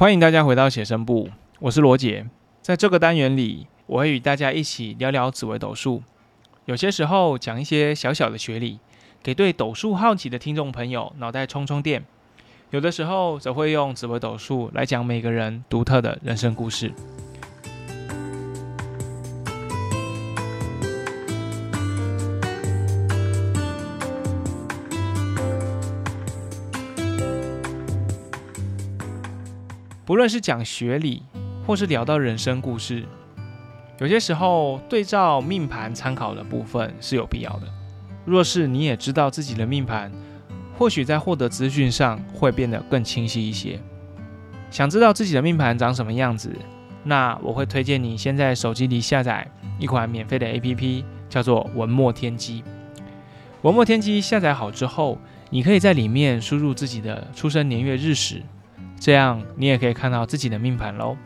欢迎大家回到写生部，我是罗杰。在这个单元里，我会与大家一起聊聊紫微斗数，有些时候讲一些小小的学理，给对斗数好奇的听众朋友脑袋充充电；有的时候则会用紫微斗数来讲每个人独特的人生故事。不论是讲学理，或是聊到人生故事，有些时候对照命盘参考的部分是有必要的。若是你也知道自己的命盘，或许在获得资讯上会变得更清晰一些。想知道自己的命盘长什么样子，那我会推荐你先在手机里下载一款免费的 APP，叫做文墨天机。文墨天机下载好之后，你可以在里面输入自己的出生年月日时。这样你也可以看到自己的命盘喽。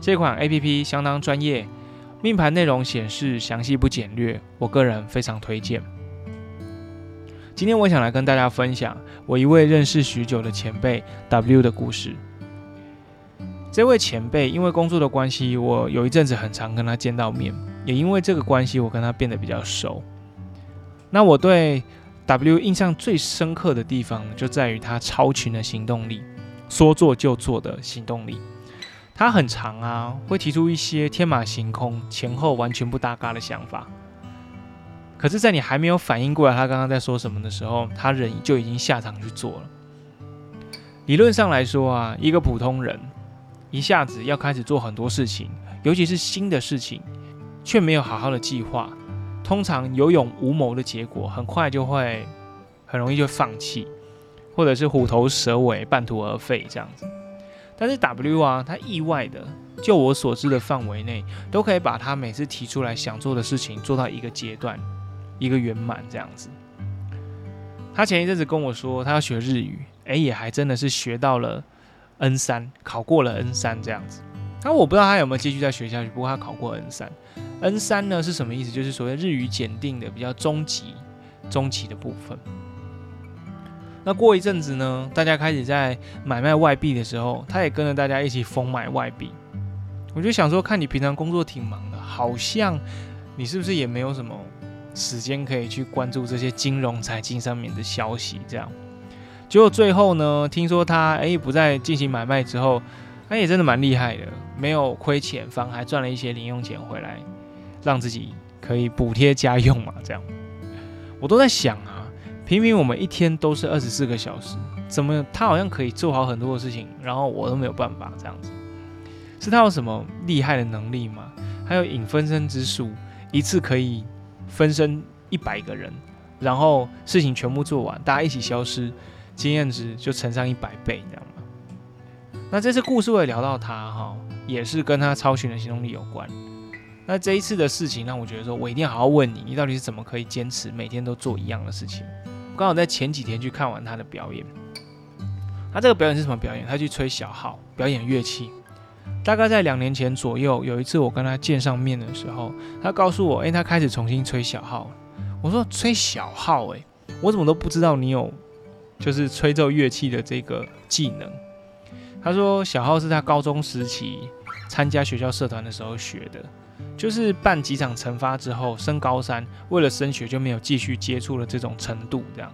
这款 A P P 相当专业，命盘内容显示详细不简略，我个人非常推荐。今天我想来跟大家分享我一位认识许久的前辈 W 的故事。这位前辈因为工作的关系，我有一阵子很常跟他见到面，也因为这个关系，我跟他变得比较熟。那我对 W 印象最深刻的地方，就在于他超群的行动力。说做就做的行动力，他很长啊，会提出一些天马行空、前后完全不搭嘎的想法。可是，在你还没有反应过来他刚刚在说什么的时候，他人就已经下场去做了。理论上来说啊，一个普通人一下子要开始做很多事情，尤其是新的事情，却没有好好的计划，通常有勇无谋的结果，很快就会很容易就放弃。或者是虎头蛇尾、半途而废这样子，但是 W 啊，他意外的，就我所知的范围内，都可以把他每次提出来想做的事情做到一个阶段、一个圆满这样子。他前一阵子跟我说，他要学日语，哎，也还真的是学到了 N 三，考过了 N 三这样子。那我不知道他有没有继续在学下去，不过他考过 N 三。N 三呢是什么意思？就是所谓日语检定的比较中级、中级的部分。那过一阵子呢，大家开始在买卖外币的时候，他也跟着大家一起疯买外币。我就想说，看你平常工作挺忙的，好像你是不是也没有什么时间可以去关注这些金融财经上面的消息？这样，结果最后呢，听说他哎不再进行买卖之后，他也真的蛮厉害的，没有亏钱，反而还赚了一些零用钱回来，让自己可以补贴家用嘛。这样，我都在想啊。平平，我们一天都是二十四个小时，怎么他好像可以做好很多的事情，然后我都没有办法这样子？是他有什么厉害的能力吗？还有引分身之术，一次可以分身一百个人，然后事情全部做完，大家一起消失，经验值就乘上一百倍，这样吗？那这次故事我也聊到他哈，也是跟他超群的行动力有关。那这一次的事情让我觉得说，我一定要好好问你，你到底是怎么可以坚持每天都做一样的事情？刚好在前几天去看完他的表演，他这个表演是什么表演？他去吹小号，表演乐器。大概在两年前左右，有一次我跟他见上面的时候，他告诉我，诶，他开始重新吹小号。我说吹小号，诶，我怎么都不知道你有就是吹奏乐器的这个技能。他说小号是他高中时期参加学校社团的时候学的。就是办几场惩罚之后，升高三，为了升学就没有继续接触了这种程度。这样，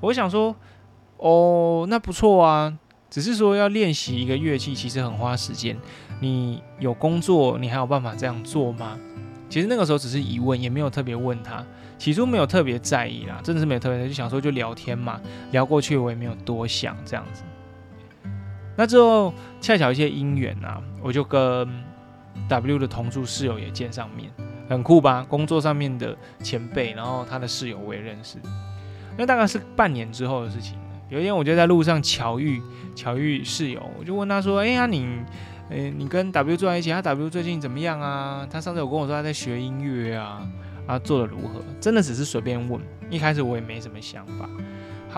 我想说，哦，那不错啊。只是说要练习一个乐器，其实很花时间。你有工作，你还有办法这样做吗？其实那个时候只是疑问，也没有特别问他。起初没有特别在意啦，真的是没有特别在意，就想说就聊天嘛，聊过去我也没有多想这样子。那之后恰巧一些因缘啊，我就跟。W 的同住室友也见上面，很酷吧？工作上面的前辈，然后他的室友我也认识。那大概是半年之后的事情。有一天，我就在路上巧遇巧遇室友，我就问他说：“哎呀，你，诶，你跟 W 住在一起，他 W 最近怎么样啊？他上次有跟我说他在学音乐啊，啊，做的如何？真的只是随便问，一开始我也没什么想法。”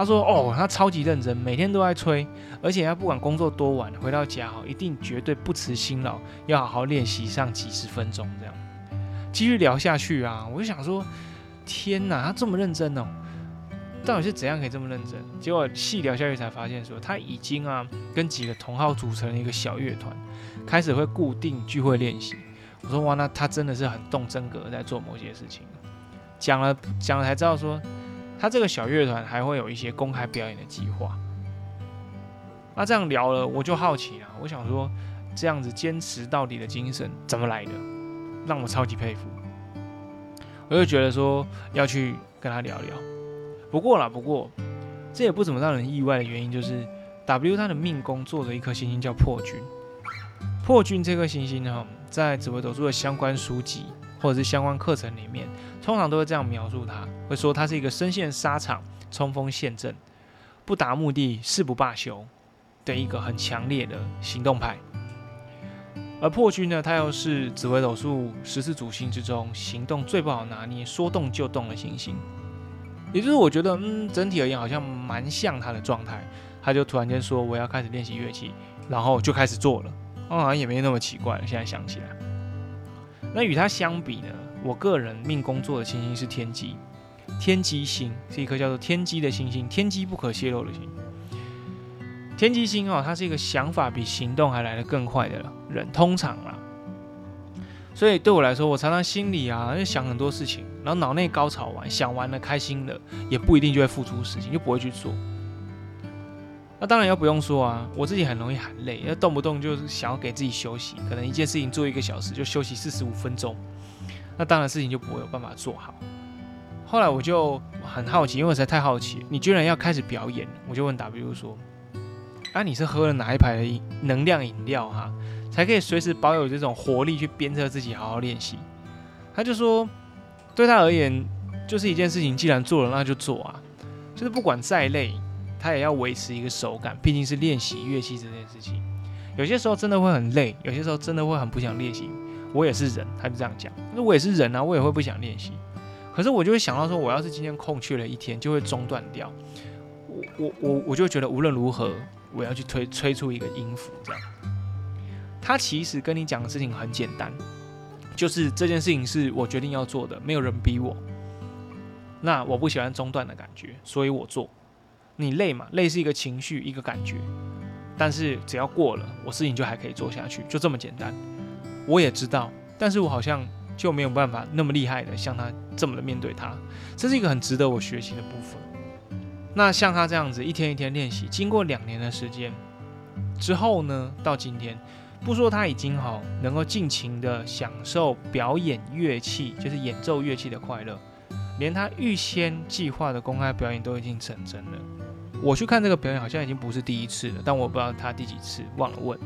他说：“哦，他超级认真，每天都在吹，而且他不管工作多晚，回到家哈，一定绝对不辞辛劳，要好好练习上几十分钟这样。继续聊下去啊，我就想说，天哪，他这么认真哦。到底是怎样可以这么认真？结果细聊下去才发现，说他已经啊跟几个同好组成一个小乐团，开始会固定聚会练习。我说哇，那他真的是很动真格在做某些事情。讲了讲了才知道说，他这个小乐团还会有一些公开表演的计划。那这样聊了，我就好奇了，我想说，这样子坚持到底的精神怎么来的？让我超级佩服。我就觉得说要去跟他聊聊。不过啦，不过这也不怎么让人意外的原因，就是 W 他的命宫坐着一颗星星叫破军。破军这颗星星呢，在紫微斗数的相关书籍或者是相关课程里面，通常都会这样描述他，会说他是一个身陷沙场、冲锋陷阵、不达目的誓不罢休的一个很强烈的行动派。而破军呢，他又是紫微斗数十四主星之中行动最不好拿捏、说动就动的行星。也就是我觉得，嗯，整体而言好像蛮像他的状态，他就突然间说我要开始练习乐器，然后就开始做了，好像也没那么奇怪。现在想起来，那与他相比呢，我个人命宫作的星星是天机，天机星是一颗叫做天机的星星，天机不可泄露的星。天机星哦，他是一个想法比行动还来得更快的人，通常啊。所以对我来说，我常常心里啊就想很多事情，然后脑内高潮完，想完了开心了，也不一定就会付出事情，就不会去做。那当然要不用说啊，我自己很容易喊累，要动不动就是想要给自己休息，可能一件事情做一个小时就休息四十五分钟，那当然事情就不会有办法做好。后来我就很好奇，因为我实在太好奇，你居然要开始表演，我就问 W 说：“啊，你是喝了哪一排的能量饮料哈？”才可以随时保有这种活力去鞭策自己好好练习。他就说，对他而言，就是一件事情，既然做了，那就做啊。就是不管再累，他也要维持一个手感，毕竟是练习乐器这件事情。有些时候真的会很累，有些时候真的会很不想练习。我也是人，他就这样讲。那我也是人啊，我也会不想练习。可是我就会想到说，我要是今天空缺了一天，就会中断掉。我我我我就觉得无论如何，我要去推吹出一个音符这样。他其实跟你讲的事情很简单，就是这件事情是我决定要做的，没有人逼我。那我不喜欢中断的感觉，所以我做。你累嘛？累是一个情绪，一个感觉。但是只要过了，我事情就还可以做下去，就这么简单。我也知道，但是我好像就没有办法那么厉害的像他这么的面对他，这是一个很值得我学习的部分。那像他这样子一天一天练习，经过两年的时间之后呢，到今天。不说他已经好，能够尽情的享受表演乐器，就是演奏乐器的快乐，连他预先计划的公开表演都已经成真了。我去看这个表演，好像已经不是第一次了，但我不知道他第几次，忘了问。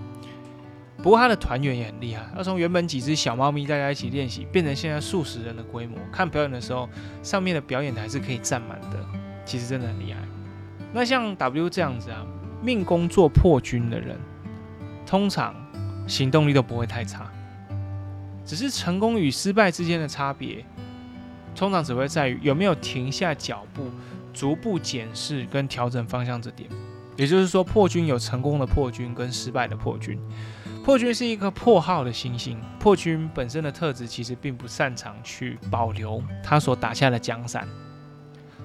不过他的团员也很厉害，要从原本几只小猫咪大家一起练习，变成现在数十人的规模。看表演的时候，上面的表演台是可以站满的，其实真的很厉害。那像 W 这样子啊，命宫做破军的人，通常。行动力都不会太差，只是成功与失败之间的差别，通常只会在于有没有停下脚步，逐步检视跟调整方向这点。也就是说，破军有成功的破军跟失败的破军。破军是一颗破号的星星，破军本身的特质其实并不擅长去保留他所打下的江山，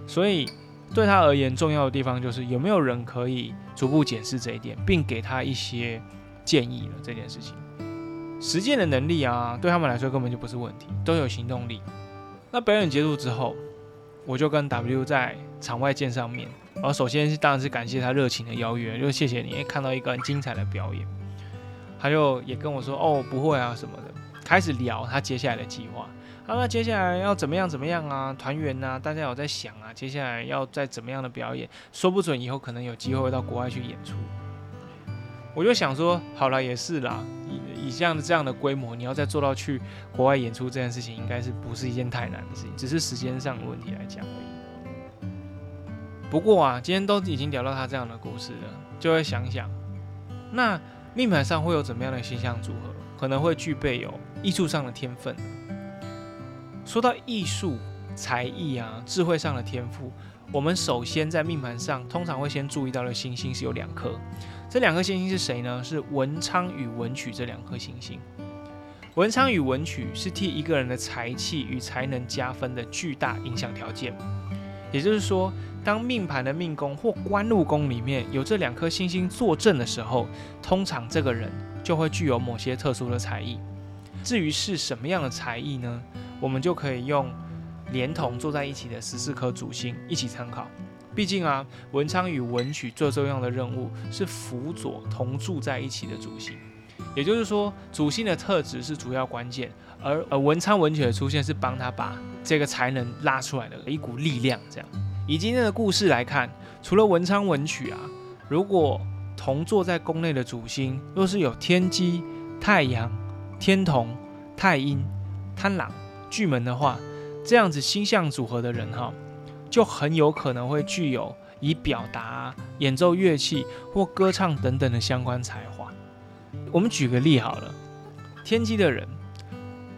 所以对他而言，重要的地方就是有没有人可以逐步检视这一点，并给他一些。建议了这件事情，实践的能力啊，对他们来说根本就不是问题，都有行动力。那表演结束之后，我就跟 W 在场外见上面。然后首先是当然是感谢他热情的邀约，就谢谢你看到一个很精彩的表演。他就也跟我说哦不会啊什么的，开始聊他接下来的计划。啊，那接下来要怎么样怎么样啊？团员呐，大家有在想啊，接下来要再怎么样的表演？说不准以后可能有机会到国外去演出。我就想说，好了，也是啦。以以这样的这样的规模，你要再做到去国外演出这件事情，应该是不是一件太难的事情，只是时间上的问题来讲而已。不过啊，今天都已经聊到他这样的故事了，就会想想，那命盘上会有怎么样的形象组合，可能会具备有艺术上的天分。说到艺术、才艺啊、智慧上的天赋，我们首先在命盘上通常会先注意到的星星是有两颗。这两颗星星是谁呢？是文昌与文曲这两颗星星。文昌与文曲是替一个人的才气与才能加分的巨大影响条件。也就是说，当命盘的命宫或官禄宫里面有这两颗星星坐镇的时候，通常这个人就会具有某些特殊的才艺。至于是什么样的才艺呢？我们就可以用连同坐在一起的十四颗主星一起参考。毕竟啊，文昌与文曲最重要的任务是辅佐同住在一起的主星，也就是说，主星的特质是主要关键，而而文昌文曲的出现是帮他把这个才能拉出来的一股力量。这样，以今天的故事来看，除了文昌文曲啊，如果同坐在宫内的主星若是有天机、太阳、天同、太阴、贪狼、巨门的话，这样子星象组合的人哈。就很有可能会具有以表达、演奏乐器或歌唱等等的相关才华。我们举个例好了，天机的人，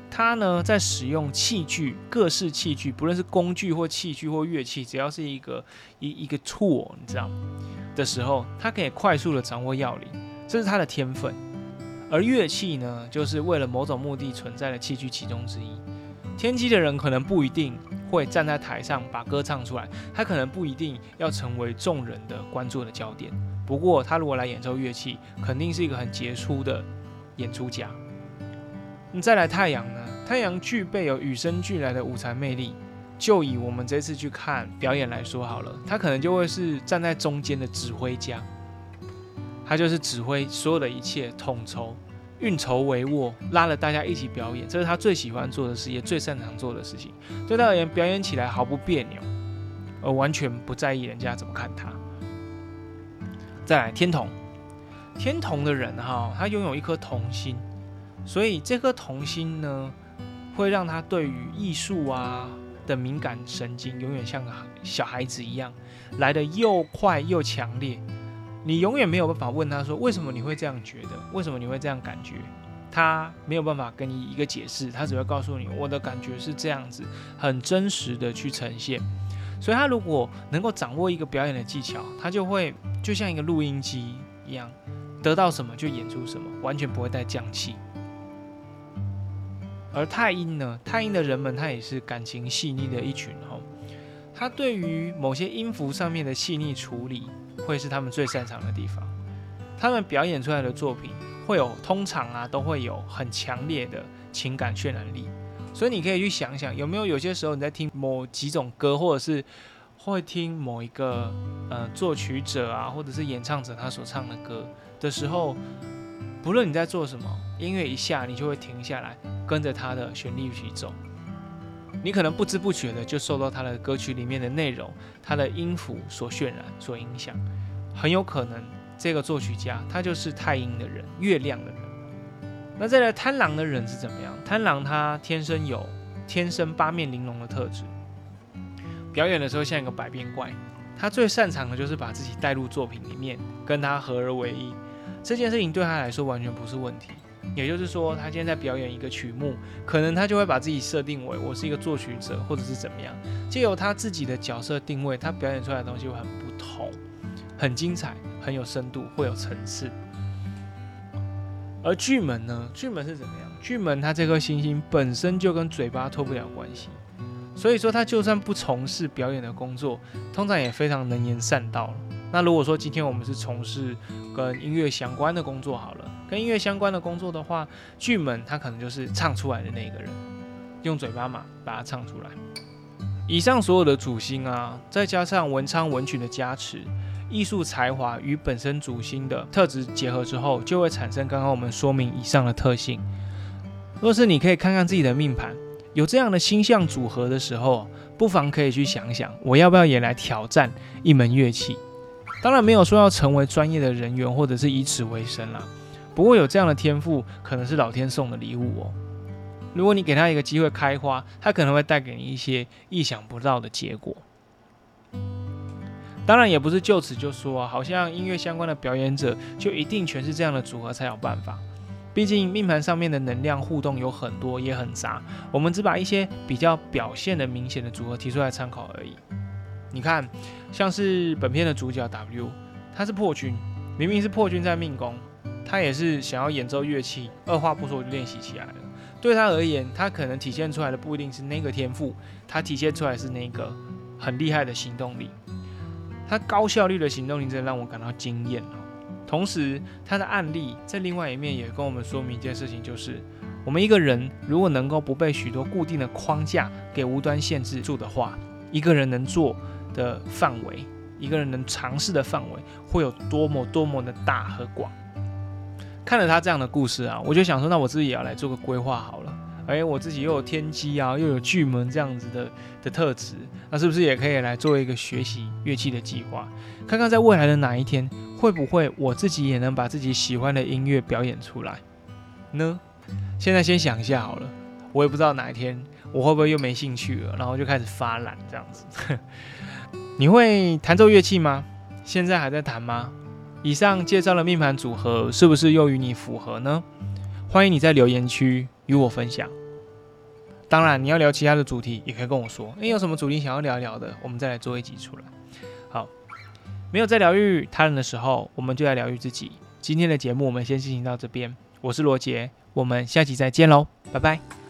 他呢在使用器具、各式器具，不论是工具或器具或乐器，只要是一个一一个 tool，你知道的时候，他可以快速的掌握要领，这是他的天分。而乐器呢，就是为了某种目的存在的器具其中之一。天机的人可能不一定。会站在台上把歌唱出来，他可能不一定要成为众人的关注的焦点。不过，他如果来演奏乐器，肯定是一个很杰出的演出家。你再来太阳呢？太阳具备有与生俱来的舞台魅力。就以我们这次去看表演来说好了，他可能就会是站在中间的指挥家，他就是指挥所有的一切，统筹。运筹帷幄，拉了大家一起表演，这是他最喜欢做的事，也最擅长做的事情。对他而言，表演起来毫不别扭，而完全不在意人家怎么看他。再来，天童，天童的人哈，他拥有一颗童心，所以这颗童心呢，会让他对于艺术啊的敏感神经，永远像个小孩子一样，来的又快又强烈。你永远没有办法问他说为什么你会这样觉得，为什么你会这样感觉，他没有办法跟你一个解释，他只会告诉你我的感觉是这样子，很真实的去呈现。所以他如果能够掌握一个表演的技巧，他就会就像一个录音机一样，得到什么就演出什么，完全不会带降气。而太阴呢，太阴的人们他也是感情细腻的一群哦，他对于某些音符上面的细腻处理。会是他们最擅长的地方，他们表演出来的作品会有通常啊都会有很强烈的情感渲染力，所以你可以去想想有没有有些时候你在听某几种歌，或者是会听某一个呃作曲者啊或者是演唱者他所唱的歌的时候，不论你在做什么，音乐一下你就会停下来跟着他的旋律一起走。你可能不知不觉的就受到他的歌曲里面的内容、他的音符所渲染、所影响，很有可能这个作曲家他就是太阴的人、月亮的人。那再来贪狼的人是怎么样？贪狼他天生有天生八面玲珑的特质，表演的时候像一个百变怪。他最擅长的就是把自己带入作品里面，跟他合而为一。这件事情对他来说完全不是问题。也就是说，他今天在表演一个曲目，可能他就会把自己设定为我是一个作曲者，或者是怎么样，借由他自己的角色定位，他表演出来的东西会很不同，很精彩，很有深度，会有层次。而巨门呢？巨门是怎么样？巨门它这颗星星本身就跟嘴巴脱不了关系，所以说他就算不从事表演的工作，通常也非常能言善道了。那如果说今天我们是从事跟音乐相关的工作，好了。跟音乐相关的工作的话，巨门他可能就是唱出来的那个人，用嘴巴嘛把它唱出来。以上所有的主星啊，再加上文昌文曲的加持，艺术才华与本身主星的特质结合之后，就会产生刚刚我们说明以上的特性。若是你可以看看自己的命盘，有这样的星象组合的时候，不妨可以去想想，我要不要也来挑战一门乐器？当然没有说要成为专业的人员，或者是以此为生啦。不过有这样的天赋，可能是老天送的礼物哦。如果你给他一个机会开花，他可能会带给你一些意想不到的结果。当然，也不是就此就说，好像音乐相关的表演者就一定全是这样的组合才有办法。毕竟命盘上面的能量互动有很多，也很杂。我们只把一些比较表现的明显的组合提出来参考而已。你看，像是本片的主角 W，他是破军，明明是破军在命宫。他也是想要演奏乐器，二话不说就练习起来了。对他而言，他可能体现出来的不一定是那个天赋，他体现出来是那个很厉害的行动力，他高效率的行动力真的让我感到惊艳哦。同时，他的案例在另外一面也跟我们说明一件事情，就是我们一个人如果能够不被许多固定的框架给无端限制住的话，一个人能做的范围，一个人能尝试的范围，会有多么多么的大和广。看了他这样的故事啊，我就想说，那我自己也要来做个规划好了。哎，我自己又有天机啊，又有巨门这样子的的特质，那是不是也可以来做一个学习乐器的计划？看看在未来的哪一天，会不会我自己也能把自己喜欢的音乐表演出来呢？现在先想一下好了，我也不知道哪一天我会不会又没兴趣了，然后就开始发懒这样子。你会弹奏乐器吗？现在还在弹吗？以上介绍的命盘组合是不是又与你符合呢？欢迎你在留言区与我分享。当然，你要聊其他的主题，也可以跟我说。诶，有什么主题想要聊聊的，我们再来做一集出来。好，没有在疗愈他人的时候，我们就来疗愈自己。今天的节目我们先进行到这边。我是罗杰，我们下期再见喽，拜拜。